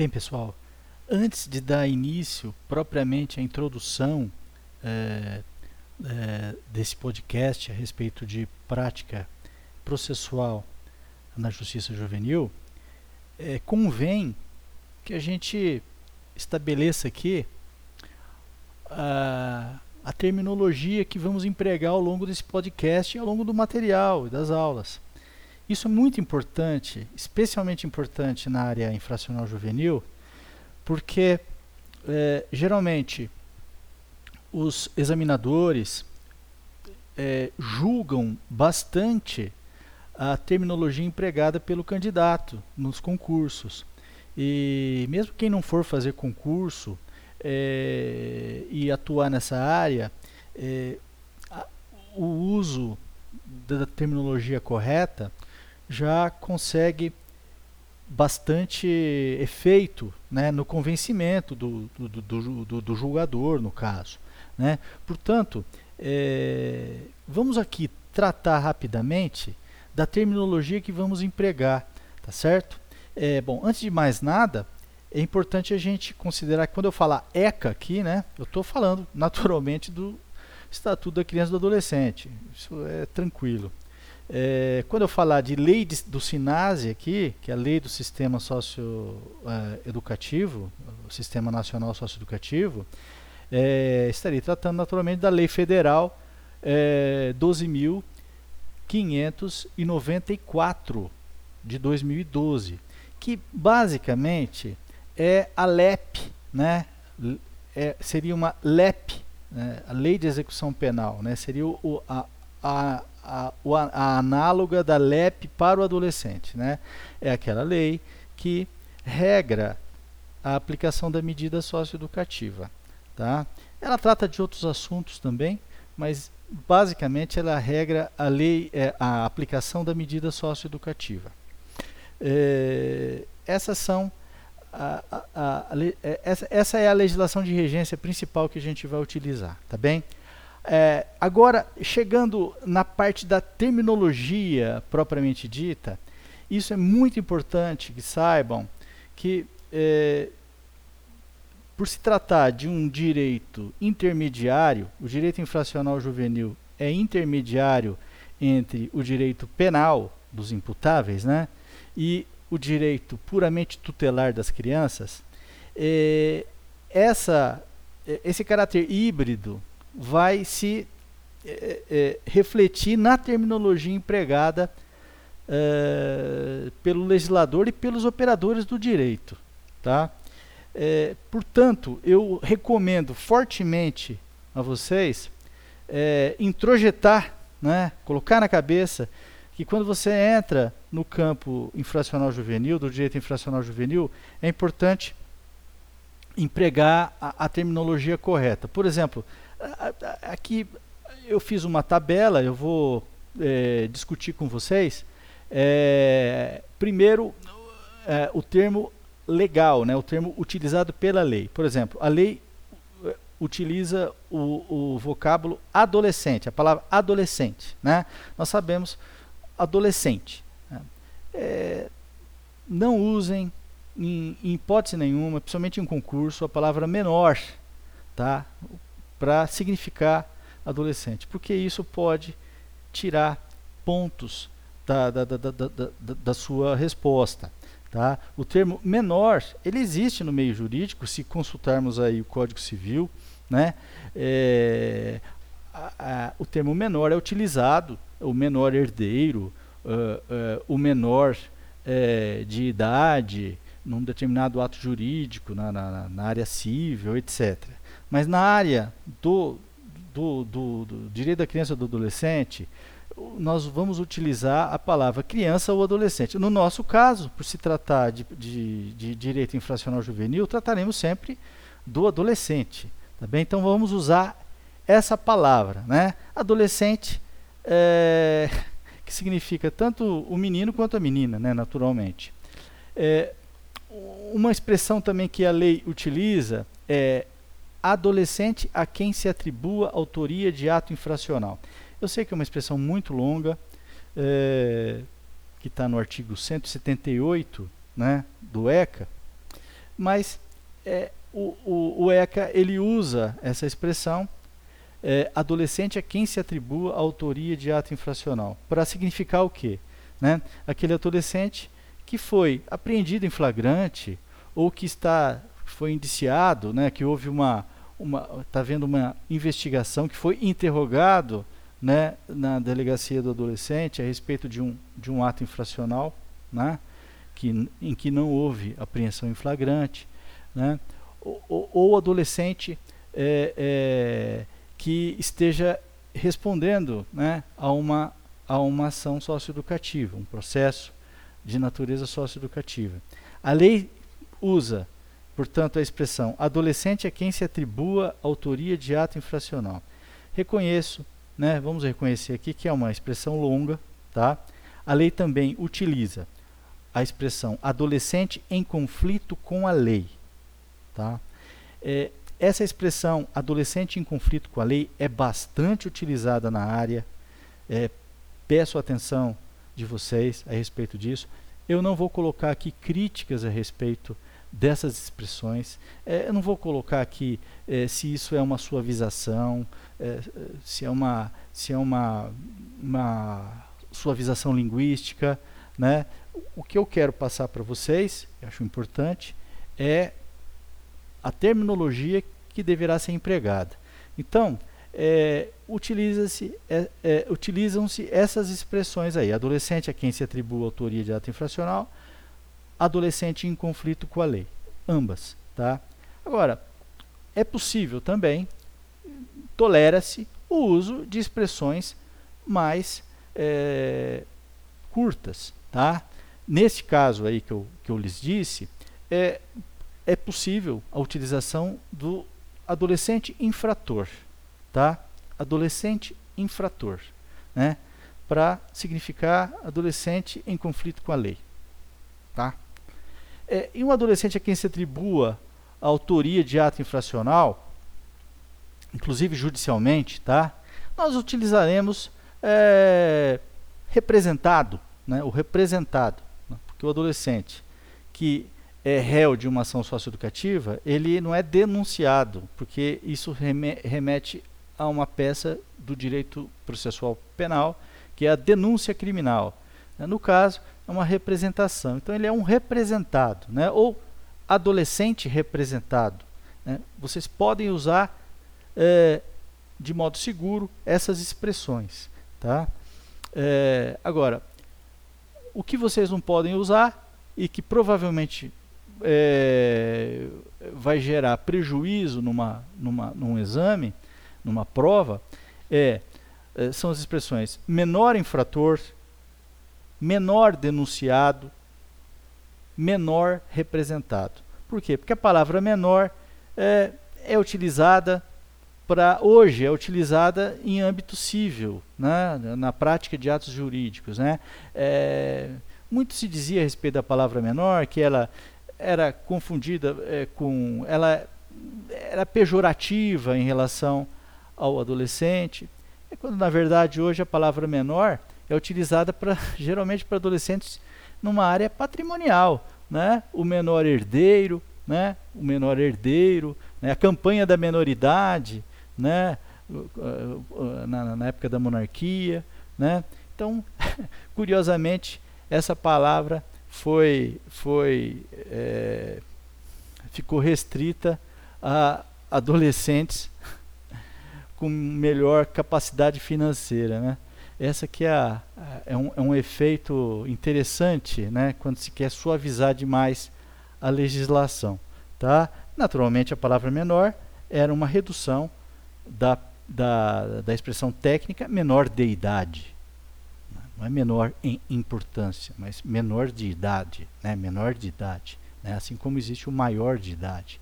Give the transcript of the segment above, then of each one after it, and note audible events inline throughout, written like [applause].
Bem, pessoal, antes de dar início propriamente à introdução é, é, desse podcast a respeito de prática processual na justiça juvenil, é, convém que a gente estabeleça aqui a, a terminologia que vamos empregar ao longo desse podcast e ao longo do material e das aulas. Isso é muito importante, especialmente importante na área infracional juvenil, porque é, geralmente os examinadores é, julgam bastante a terminologia empregada pelo candidato nos concursos. E mesmo quem não for fazer concurso é, e atuar nessa área, a, o uso da terminologia correta já consegue bastante efeito né, no convencimento do, do, do, do, do julgador, no caso. Né? Portanto, é, vamos aqui tratar rapidamente da terminologia que vamos empregar, tá certo? É, bom, antes de mais nada, é importante a gente considerar que quando eu falar ECA aqui, né, eu estou falando [laughs] naturalmente do Estatuto da Criança e do Adolescente. Isso é tranquilo. É, quando eu falar de lei de, do SINASE aqui, que é a lei do Sistema Socioeducativo, é, o Sistema Nacional Socioeducativo, é, estarei tratando naturalmente da Lei Federal é, 12.594 de 2012, que basicamente é a LEP, né? É, seria uma LEP, né? a Lei de Execução Penal, né? seria o, a, a a, a análoga da LEP para o adolescente. Né? É aquela lei que regra a aplicação da medida socioeducativa. Tá? Ela trata de outros assuntos também, mas basicamente ela regra a lei, é, a aplicação da medida socioeducativa. É, essas são a, a, a, é, essa, essa é a legislação de regência principal que a gente vai utilizar, tá bem? É, agora, chegando na parte da terminologia propriamente dita, isso é muito importante que saibam que, é, por se tratar de um direito intermediário, o direito infracional juvenil é intermediário entre o direito penal dos imputáveis né, e o direito puramente tutelar das crianças, é, essa, é, esse caráter híbrido vai se é, é, refletir na terminologia empregada é, pelo legislador e pelos operadores do direito. Tá? Portanto, eu recomendo fortemente a vocês introjetar, né, colocar na cabeça que quando você entra no campo infracional juvenil, do direito infracional juvenil, é importante empregar a, a terminologia correta. Por exemplo, Aqui eu fiz uma tabela, eu vou é, discutir com vocês. É, primeiro, é, o termo legal, né, o termo utilizado pela lei. Por exemplo, a lei é, utiliza o, o vocábulo adolescente, a palavra adolescente. Né? Nós sabemos adolescente. Né? É, não usem, em, em, hipótese nenhuma, principalmente em concurso, a palavra menor. Tá? Para significar adolescente, porque isso pode tirar pontos da, da, da, da, da sua resposta. Tá? O termo menor, ele existe no meio jurídico, se consultarmos aí o Código Civil, né? É, a, a, o termo menor é utilizado, o menor herdeiro, uh, uh, o menor uh, de idade, num determinado ato jurídico, na, na, na área civil, etc. Mas na área do, do, do, do direito da criança e do adolescente, nós vamos utilizar a palavra criança ou adolescente. No nosso caso, por se tratar de, de, de direito infracional juvenil, trataremos sempre do adolescente. Tá bem? Então vamos usar essa palavra, né? Adolescente, é, que significa tanto o menino quanto a menina, né? naturalmente. É, uma expressão também que a lei utiliza é adolescente a quem se atribua autoria de ato infracional. Eu sei que é uma expressão muito longa, é, que está no artigo 178 né, do ECA, mas é, o, o, o, ECA ele usa essa expressão é, adolescente a quem se atribua autoria de ato infracional para significar o quê? Né? Aquele adolescente que foi apreendido em flagrante ou que está foi indiciado, né, que houve uma uma está vendo uma investigação que foi interrogado né, na delegacia do adolescente a respeito de um, de um ato infracional, né, que, em que não houve apreensão em flagrante, né, ou, ou adolescente é, é, que esteja respondendo né, a, uma, a uma ação socioeducativa, um processo de natureza socioeducativa. A lei usa portanto, a expressão adolescente é quem se atribua autoria de ato infracional. Reconheço, né, vamos reconhecer aqui que é uma expressão longa, tá? A lei também utiliza a expressão adolescente em conflito com a lei, tá? É, essa expressão adolescente em conflito com a lei é bastante utilizada na área. É, peço atenção de vocês a respeito disso. Eu não vou colocar aqui críticas a respeito dessas expressões. É, eu não vou colocar aqui é, se isso é uma suavização, é, se é uma, se é uma, uma suavização linguística. Né? O que eu quero passar para vocês, acho importante, é a terminologia que deverá ser empregada. Então, é, utiliza-se, é, é, utilizam-se essas expressões aí. Adolescente a quem se atribui a autoria de ato infracional, adolescente em conflito com a lei. Ambas. Tá? Agora, é possível também, tolera-se o uso de expressões mais é, curtas. Tá? Nesse caso aí que eu, que eu lhes disse, é, é possível a utilização do adolescente infrator. Tá? Adolescente infrator. Né? Para significar adolescente em conflito com a lei. É, e um adolescente a quem se atribua a autoria de ato infracional, inclusive judicialmente, tá? nós utilizaremos é, representado, né? o representado, né? porque o adolescente que é réu de uma ação socioeducativa, ele não é denunciado, porque isso remete a uma peça do direito processual penal, que é a denúncia criminal. No caso, é uma representação. Então ele é um representado, né? ou adolescente representado. Né? Vocês podem usar é, de modo seguro essas expressões. Tá? É, agora, o que vocês não podem usar e que provavelmente é, vai gerar prejuízo numa, numa, num exame, numa prova, é, é são as expressões menor infrator, menor denunciado, menor representado. Por quê? Porque a palavra menor é, é utilizada para hoje é utilizada em âmbito civil, né? na prática de atos jurídicos. Né? É, muito se dizia a respeito da palavra menor que ela era confundida é, com. ela era pejorativa em relação ao adolescente, é quando na verdade hoje a palavra menor é utilizada pra, [laughs] geralmente para adolescentes numa área patrimonial, né? O menor herdeiro, né? O menor herdeiro, né? a campanha da menoridade, né? Na, na época da monarquia, né? Então, [laughs] curiosamente, essa palavra foi, foi é, ficou restrita a adolescentes [laughs] com melhor capacidade financeira, né? Essa que é, a, é, um, é um efeito interessante né, quando se quer suavizar demais a legislação. Tá? Naturalmente, a palavra menor era uma redução da, da, da expressão técnica menor de idade. Não é menor em importância, mas menor de idade. Né? Menor de idade. Né? Assim como existe o maior de idade.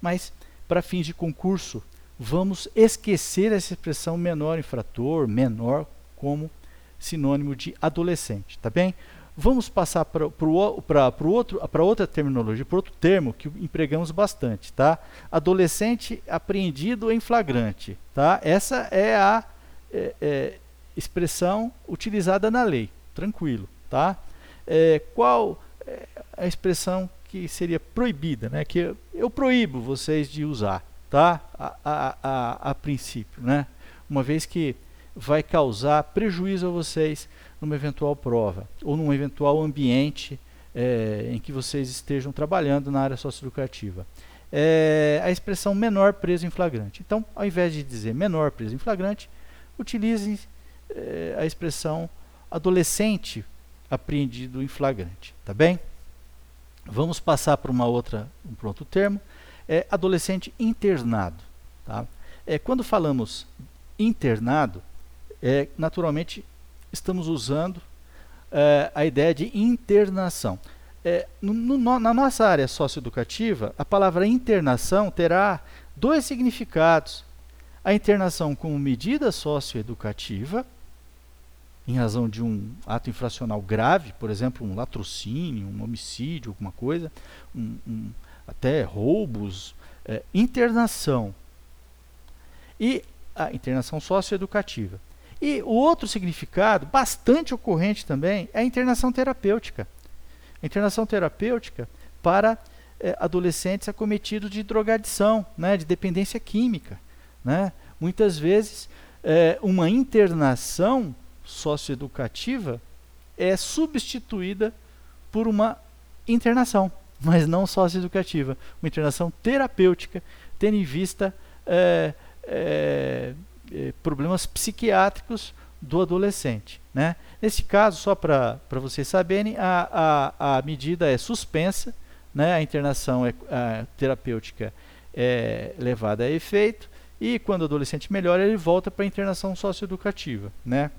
Mas, para fins de concurso, vamos esquecer essa expressão menor infrator, menor como sinônimo de adolescente, tá bem? Vamos passar para outra terminologia, para outro termo que empregamos bastante, tá? Adolescente apreendido em flagrante, tá? Essa é a é, é, expressão utilizada na lei, tranquilo, tá? É, qual é a expressão que seria proibida, né? Que eu, eu proíbo vocês de usar, tá? A, a, a, a princípio, né? Uma vez que vai causar prejuízo a vocês numa eventual prova ou num eventual ambiente é, em que vocês estejam trabalhando na área socioeducativa. É, a expressão menor preso em flagrante. Então, ao invés de dizer menor preso em flagrante, utilize é, a expressão adolescente apreendido em flagrante, tá bem? Vamos passar para uma outra, um pronto termo, é adolescente internado, tá? É, quando falamos internado, é, naturalmente estamos usando é, a ideia de internação. É, no, no, na nossa área socioeducativa, a palavra internação terá dois significados. A internação como medida socioeducativa, em razão de um ato infracional grave, por exemplo, um latrocínio, um homicídio, alguma coisa, um, um, até roubos, é, internação. E a internação socioeducativa. E o outro significado, bastante ocorrente também, é a internação terapêutica. A internação terapêutica para é, adolescentes acometidos de drogadição, né, de dependência química. Né? Muitas vezes, é, uma internação socioeducativa é substituída por uma internação, mas não socioeducativa, uma internação terapêutica, tendo em vista é, é, problemas psiquiátricos do adolescente. Né? Nesse caso, só para vocês saberem, a, a, a medida é suspensa, né? a internação é, a terapêutica é levada a efeito, e quando o adolescente melhora, ele volta para a internação socioeducativa. Né?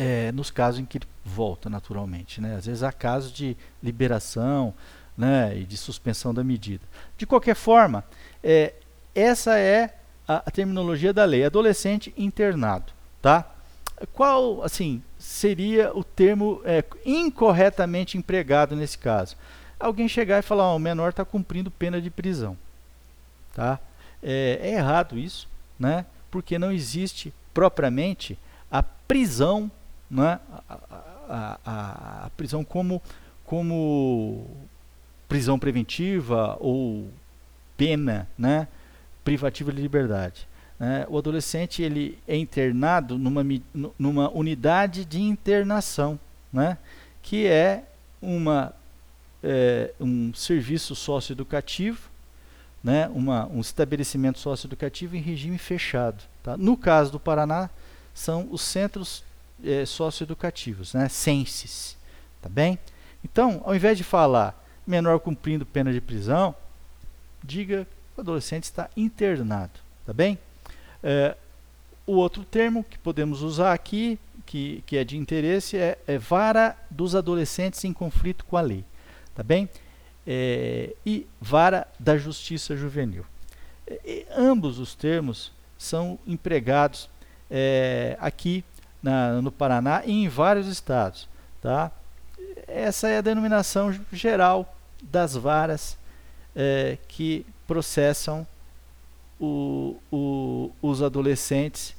é, nos casos em que ele volta naturalmente. Né? Às vezes há casos de liberação né, e de suspensão da medida. De qualquer forma, é, essa é a, a, terminologia da lei, adolescente internado. Tá? Qual assim seria o termo é, incorretamente empregado nesse caso? Alguém chegar e falar, oh, o menor está cumprindo pena de prisão. Tá? É, é errado isso, né? porque não existe propriamente a prisão né, a, a, a, a prisão como, como prisão preventiva ou pena né, privativa de liberdade. Né? O adolescente ele é internado numa, numa unidade de internação, né, que é, uma, é um serviço socioeducativo, né, uma, um estabelecimento socioeducativo em regime fechado. Tá? No caso do Paraná, são os centros é, socioeducativos, né? Censes, tá bem? Então, ao invés de falar menor cumprindo pena de prisão, diga adolescente está internado, tá bem? É, o outro termo que podemos usar aqui, que, que é de interesse, é, é, vara dos adolescentes em conflito com a lei, tá bem? É, e vara da justiça juvenil. E, ambos os termos são empregados é, aqui na, no Paraná e em vários estados. Tá? Essa é a denominação geral das varas é, que processam o, o, os adolescentes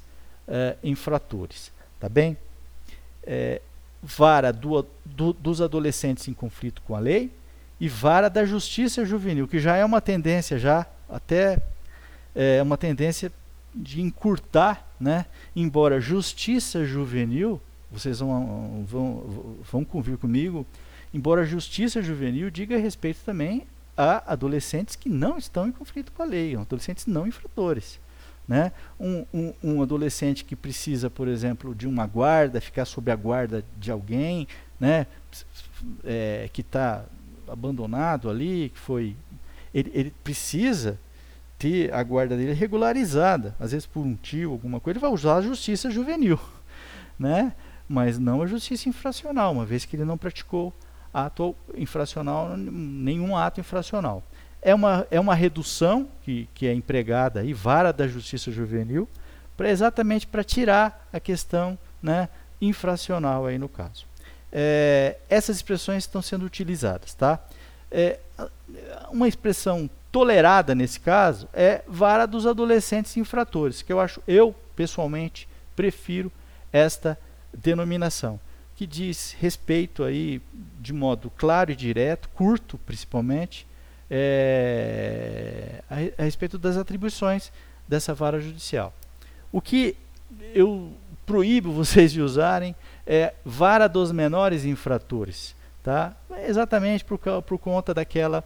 é, infratores. Tá bem? É, vara do, do, dos adolescentes em conflito com a lei e vara da justiça juvenil, que já é uma tendência, já até é uma tendência de encurtar, né? embora justiça juvenil, vocês vão, vão, vão convir comigo, embora justiça juvenil diga respeito também a adolescentes que não estão em conflito com a lei, adolescentes não infratores. Né? Um, um, um, adolescente que precisa, por exemplo, de uma guarda, ficar sob a guarda de alguém, né? É, que está abandonado ali, que foi. Ele, ele precisa ter a guarda dele regularizada, às vezes por um tio, alguma coisa, ele vai usar a justiça juvenil, né? Mas não a justiça infracional, uma vez que ele não praticou ato infracional, nenhum ato infracional. É uma, é uma redução que, que é empregada aí, vara da justiça juvenil, para exatamente para tirar a questão né, infracional aí no caso. É, essas expressões estão sendo utilizadas, tá? É, uma expressão tolerada nesse caso é vara dos adolescentes infratores, que eu acho, eu pessoalmente prefiro esta denominação, que diz respeito aí de modo claro e direto, curto principalmente, é, a, a respeito das atribuições dessa vara judicial. O que eu proíbo [laughs] vocês de usarem é vara dos menores infratores, tá? Exatamente por, por conta daquela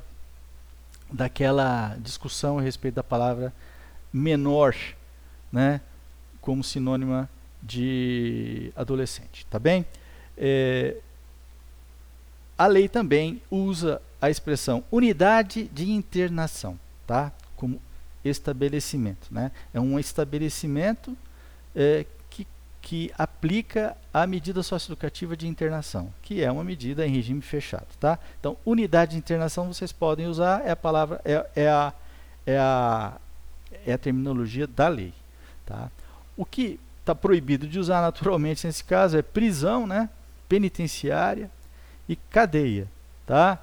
daquela discussão a respeito da palavra menor, né, como sinônima de adolescente, tá bem? É, a lei também usa a expressão unidade de internação, tá? Como estabelecimento, né? É um estabelecimento é, que, que aplica a medida socioeducativa de internação, que é uma medida em regime fechado, tá? Então, unidade de internação vocês podem usar, é a palavra, é, é a, é a, é a terminologia da lei, tá? O que está proibido de usar naturalmente nesse caso é prisão, né? Penitenciária e cadeia, tá?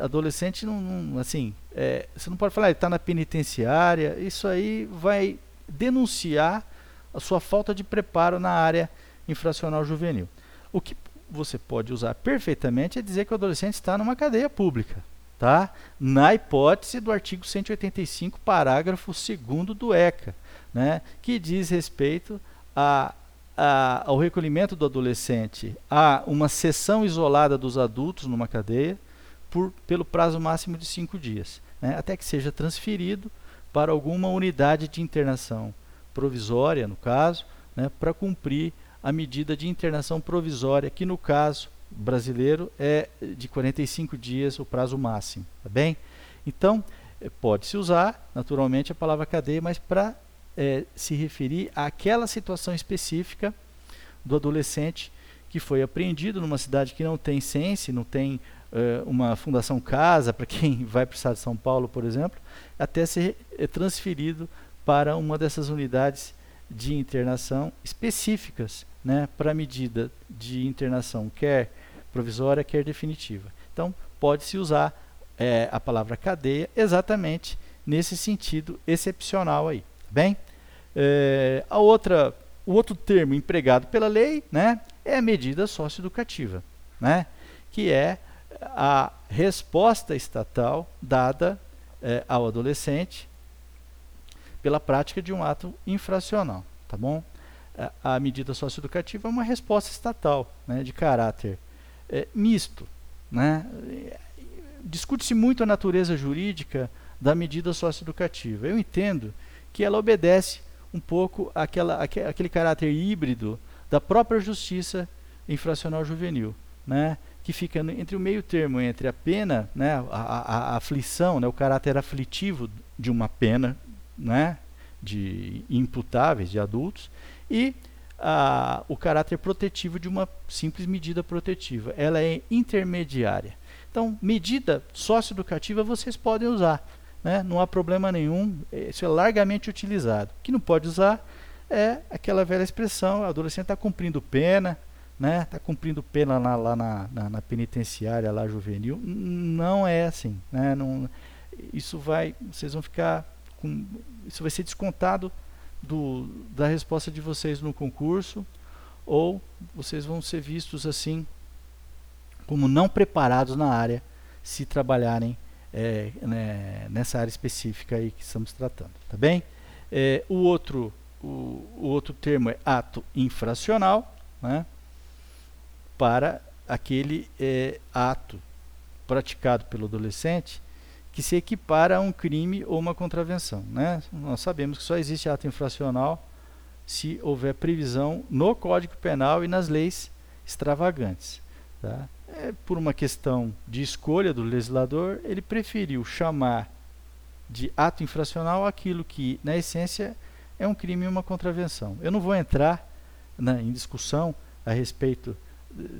Adolescente não, não assim, é, você não pode falar, ele está na penitenciária, isso aí vai denunciar a sua falta de preparo na área infracional juvenil. O que você pode usar perfeitamente é dizer que o adolescente está numa cadeia pública, tá? Na hipótese do artigo 185, parágrafo 2 do ECA, né, que diz respeito a, a, ao recolhimento do adolescente a uma sessão isolada dos adultos numa cadeia por, pelo prazo máximo de cinco dias, né, até que seja transferido para alguma unidade de internação provisória, no caso, né, para cumprir a medida de internação provisória, que no caso brasileiro é de 45 dias o prazo máximo, tá bem? Então, eh, pode-se usar, naturalmente, a palavra cadeia, mas para é, se referir àquela situação específica do adolescente que foi apreendido numa cidade que não tem sense, não tem uh, uma fundação casa, para quem [laughs] vai para o estado de São Paulo, por exemplo, até ser é, transferido para uma dessas unidades de internação específicas né, para medida de internação, quer provisória, quer definitiva. Então, pode-se usar é, a palavra cadeia exatamente nesse sentido excepcional aí bem? É, a outra, o outro termo empregado pela lei né, é a medida socioeducativa, né, que é a resposta estatal dada é, ao adolescente pela prática de um ato infracional, tá bom? A, a medida socioeducativa é uma resposta estatal, né, de caráter é, misto, né? Discute-se muito a natureza jurídica da medida socioeducativa. Eu entendo que ela obedece um pouco àquela, àquele, caráter híbrido da própria justiça infracional juvenil, né? que fica entre o meio termo entre a pena, né, a, a, a aflição, né, o caráter aflitivo de uma pena né, de imputáveis de adultos e a, o caráter protetivo de uma simples medida protetiva. Ela é intermediária. Então, medida socioeducativa vocês podem usar né? não há problema nenhum, isso é largamente utilizado. O que não pode usar é aquela velha expressão, o adolescente está cumprindo pena, né? Está cumprindo pena lá, lá na, na, na, penitenciária lá juvenil. Não é assim, né? Não, isso vai, vocês vão ficar com, isso vai ser descontado do, da resposta de vocês no concurso, ou vocês vão ser vistos assim como não preparados na área se trabalharem é, né, nessa área específica aí que estamos tratando, tá bem? É, o, outro, o, o, outro termo é ato infracional, né, para aquele é, ato praticado pelo adolescente que se equipara a um crime ou uma contravenção. Né? Nós sabemos que só existe ato infracional se houver previsão no Código Penal e nas leis extravagantes. Tá? É, por uma questão de escolha do legislador, ele preferiu chamar de ato infracional aquilo que, na essência, é um crime e uma contravenção. Eu não vou entrar né, em discussão a respeito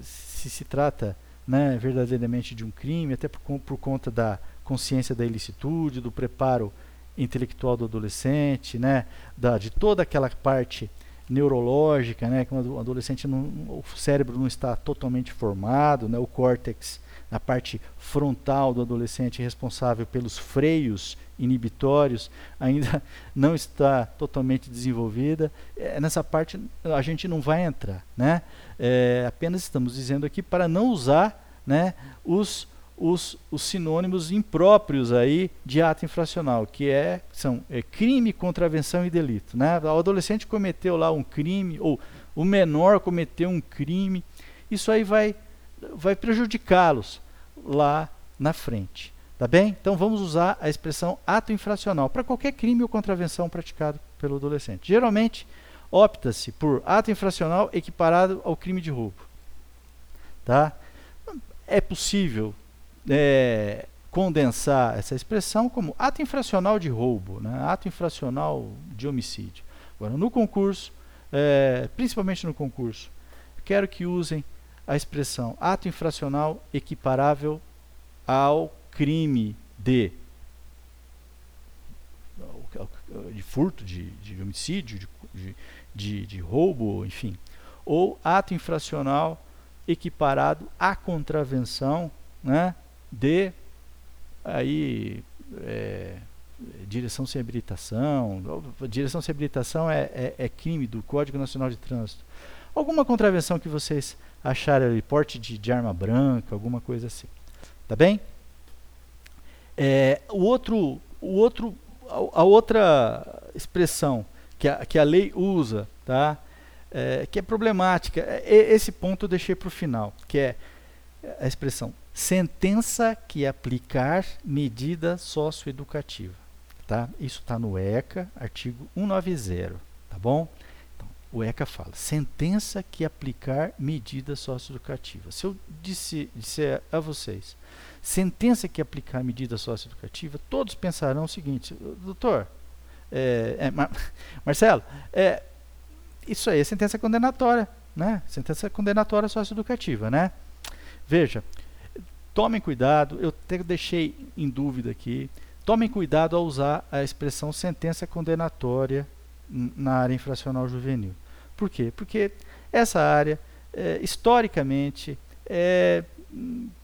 se se trata né, verdadeiramente de um crime, até por, por conta da consciência da ilicitude, do preparo intelectual do adolescente, né, da, de toda aquela parte neurológica, né, quando o adolescente não, o cérebro não está totalmente formado, né, o córtex na parte frontal do adolescente responsável pelos freios inibitórios, ainda [laughs] não está totalmente desenvolvida. É, nessa parte a gente não vai entrar. Né? É, apenas estamos dizendo aqui para não usar né, os, os, os, sinônimos impróprios aí de ato infracional, que é, são é, crime, contravenção e delito. Né? O adolescente cometeu lá um crime, ou o menor cometeu um crime, isso aí vai, vai prejudicá-los lá na frente. Tá bem? Então vamos usar a expressão ato infracional para qualquer crime ou contravenção praticado pelo adolescente. Geralmente opta-se por ato infracional equiparado ao crime de roubo. Tá? É possível é, condensar essa expressão como ato infracional de roubo, né? ato infracional de homicídio. Agora, no concurso, é, principalmente no concurso, quero que usem a expressão ato infracional equiparável ao crime de, de furto, de, de homicídio, de, de, de roubo, enfim, ou ato infracional equiparado à contravenção né, de aí, é, direção sem habilitação. Direção sem habilitação é, é, é, crime do Código Nacional de Trânsito. Alguma contravenção que vocês acharem ali, porte de, de arma branca, alguma coisa assim. Tá bem? É, o outro, o outro, a, a, outra expressão que a, que a lei usa, tá? É, que é problemática, é, esse ponto eu deixei para o final, que é a expressão sentença que aplicar medida socioeducativa. Tá? Isso está no ECA, artigo 190, tá bom? Então, o ECA fala, sentença que aplicar medida socioeducativa. Se eu disse, disser a vocês, sentença que aplicar medida socioeducativa, todos pensarão o seguinte, doutor, é, é, Mar [laughs] Marcelo, é, isso aí é sentença condenatória, né? Sentença condenatória socioeducativa, né? Veja, tomem cuidado, eu até deixei em dúvida aqui, tomem cuidado ao usar a expressão sentença condenatória na área infracional juvenil. Por quê? Porque essa área, é, historicamente, é,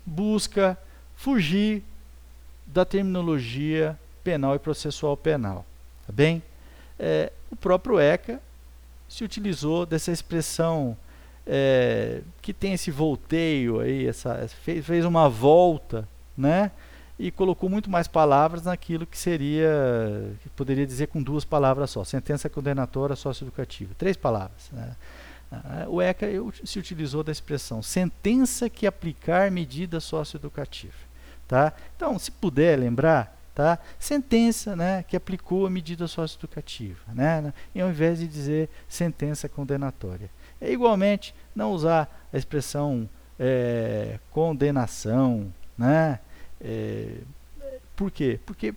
busca fugir da terminologia penal e processual penal. Tá bem? É, o próprio ECA se utilizou dessa expressão é, que tem esse volteio aí, essa, fez, fez uma volta, né? E colocou muito mais palavras naquilo que seria, que poderia dizer com duas palavras só, sentença condenatória socioeducativa. Três palavras. Né? Ah, o ECA se utilizou da expressão sentença que aplicar medida socioeducativa. Tá? Então, se puder lembrar, tá? sentença né, que aplicou a medida socioeducativa, né? e ao invés de dizer sentença condenatória. É igualmente não usar a expressão é, condenação, né? É, por quê? Porque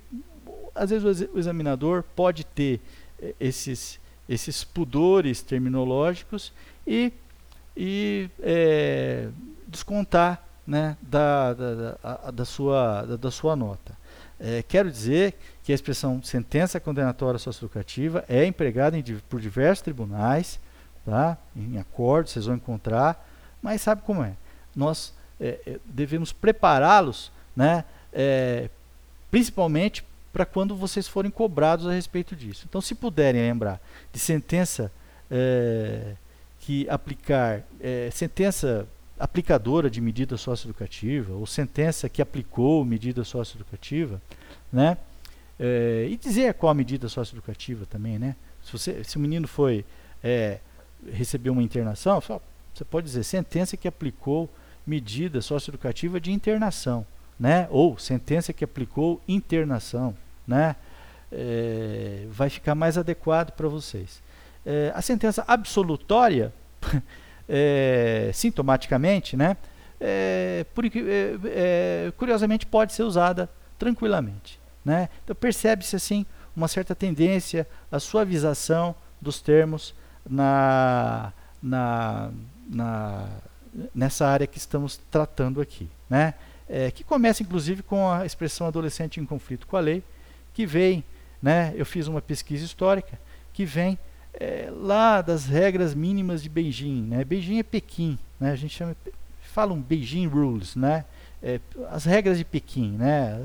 às vezes o examinador pode ter é, esses, esses pudores terminológicos e, e é, descontar né, da, da, da, da, sua, da, da sua nota. É, quero dizer que a expressão sentença condenatória socioeducativa é empregada em, por diversos tribunais, tá? em acordo, vocês vão encontrar, mas sabe como é? Nós é, é devemos prepará-los, né? É, principalmente para quando vocês forem cobrados a respeito disso. Então, se puderem lembrar de sentença é, que aplicar, é, sentença aplicadora de medida socioeducativa, ou sentença que aplicou medida socioeducativa, né? É, e dizer qual a medida socioeducativa também, né? Se, você, se o menino foi é, recebeu uma internação, você pode dizer sentença que aplicou medida socioeducativa de internação, né? Ou sentença que aplicou internação, né? É, vai ficar mais adequado para vocês. É, a sentença absolutória, [laughs] é, sintomaticamente, né? É, por, é, é, curiosamente pode ser usada tranquilamente, né? Então percebe-se assim uma certa tendência à suavização dos termos na, na, na, nessa área que estamos tratando aqui. Né? É, que começa inclusive com a expressão adolescente em conflito com a lei, que vem, né, eu fiz uma pesquisa histórica, que vem é, lá das regras mínimas de Beijing. Né? Beijing é Pequim, né? a gente chama, fala um Beijing Rules, né? é, as regras de Pequim, né?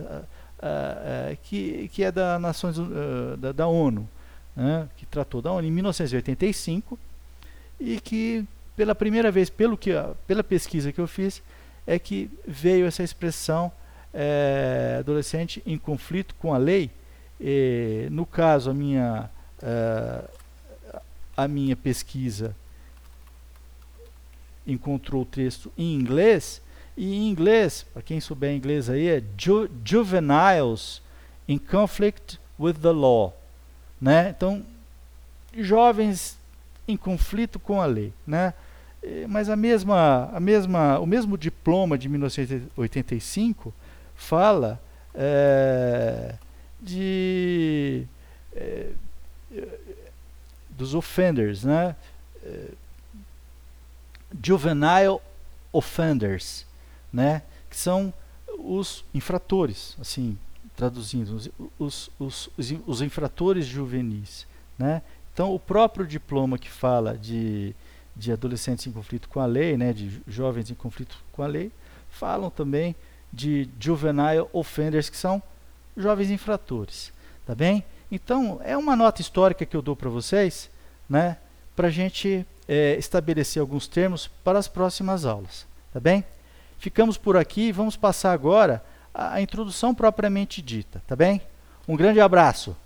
que, que é da Nações da, da ONU, né? que tratou da ONU em 1985 e que pela primeira vez, pelo que, pela pesquisa que eu fiz, é que veio essa expressão é, adolescente em conflito com a lei. E, no caso, a minha, é, a minha pesquisa encontrou o texto em inglês, e em inglês, para quem souber inglês aí, é ju juveniles in conflict with the law. Né? Então, jovens em conflito com a lei. Né? Mas a mesma, a mesma, o mesmo diploma de 1985 fala é, de é, dos offenders, né? É, juvenile offenders, né? Que são os infratores, assim, traduzindo, os, os, os, os infratores juvenis, né? Então, o próprio diploma que fala de, de adolescentes em conflito com a lei, né, de jovens em conflito com a lei, falam também de juvenile offenders, que são jovens infratores. Tá bem? Então, é uma nota histórica que eu dou para vocês, né, para a gente é, estabelecer alguns termos para as próximas aulas. Tá bem? Ficamos por aqui e vamos passar agora à introdução propriamente dita. Tá bem? Um grande abraço!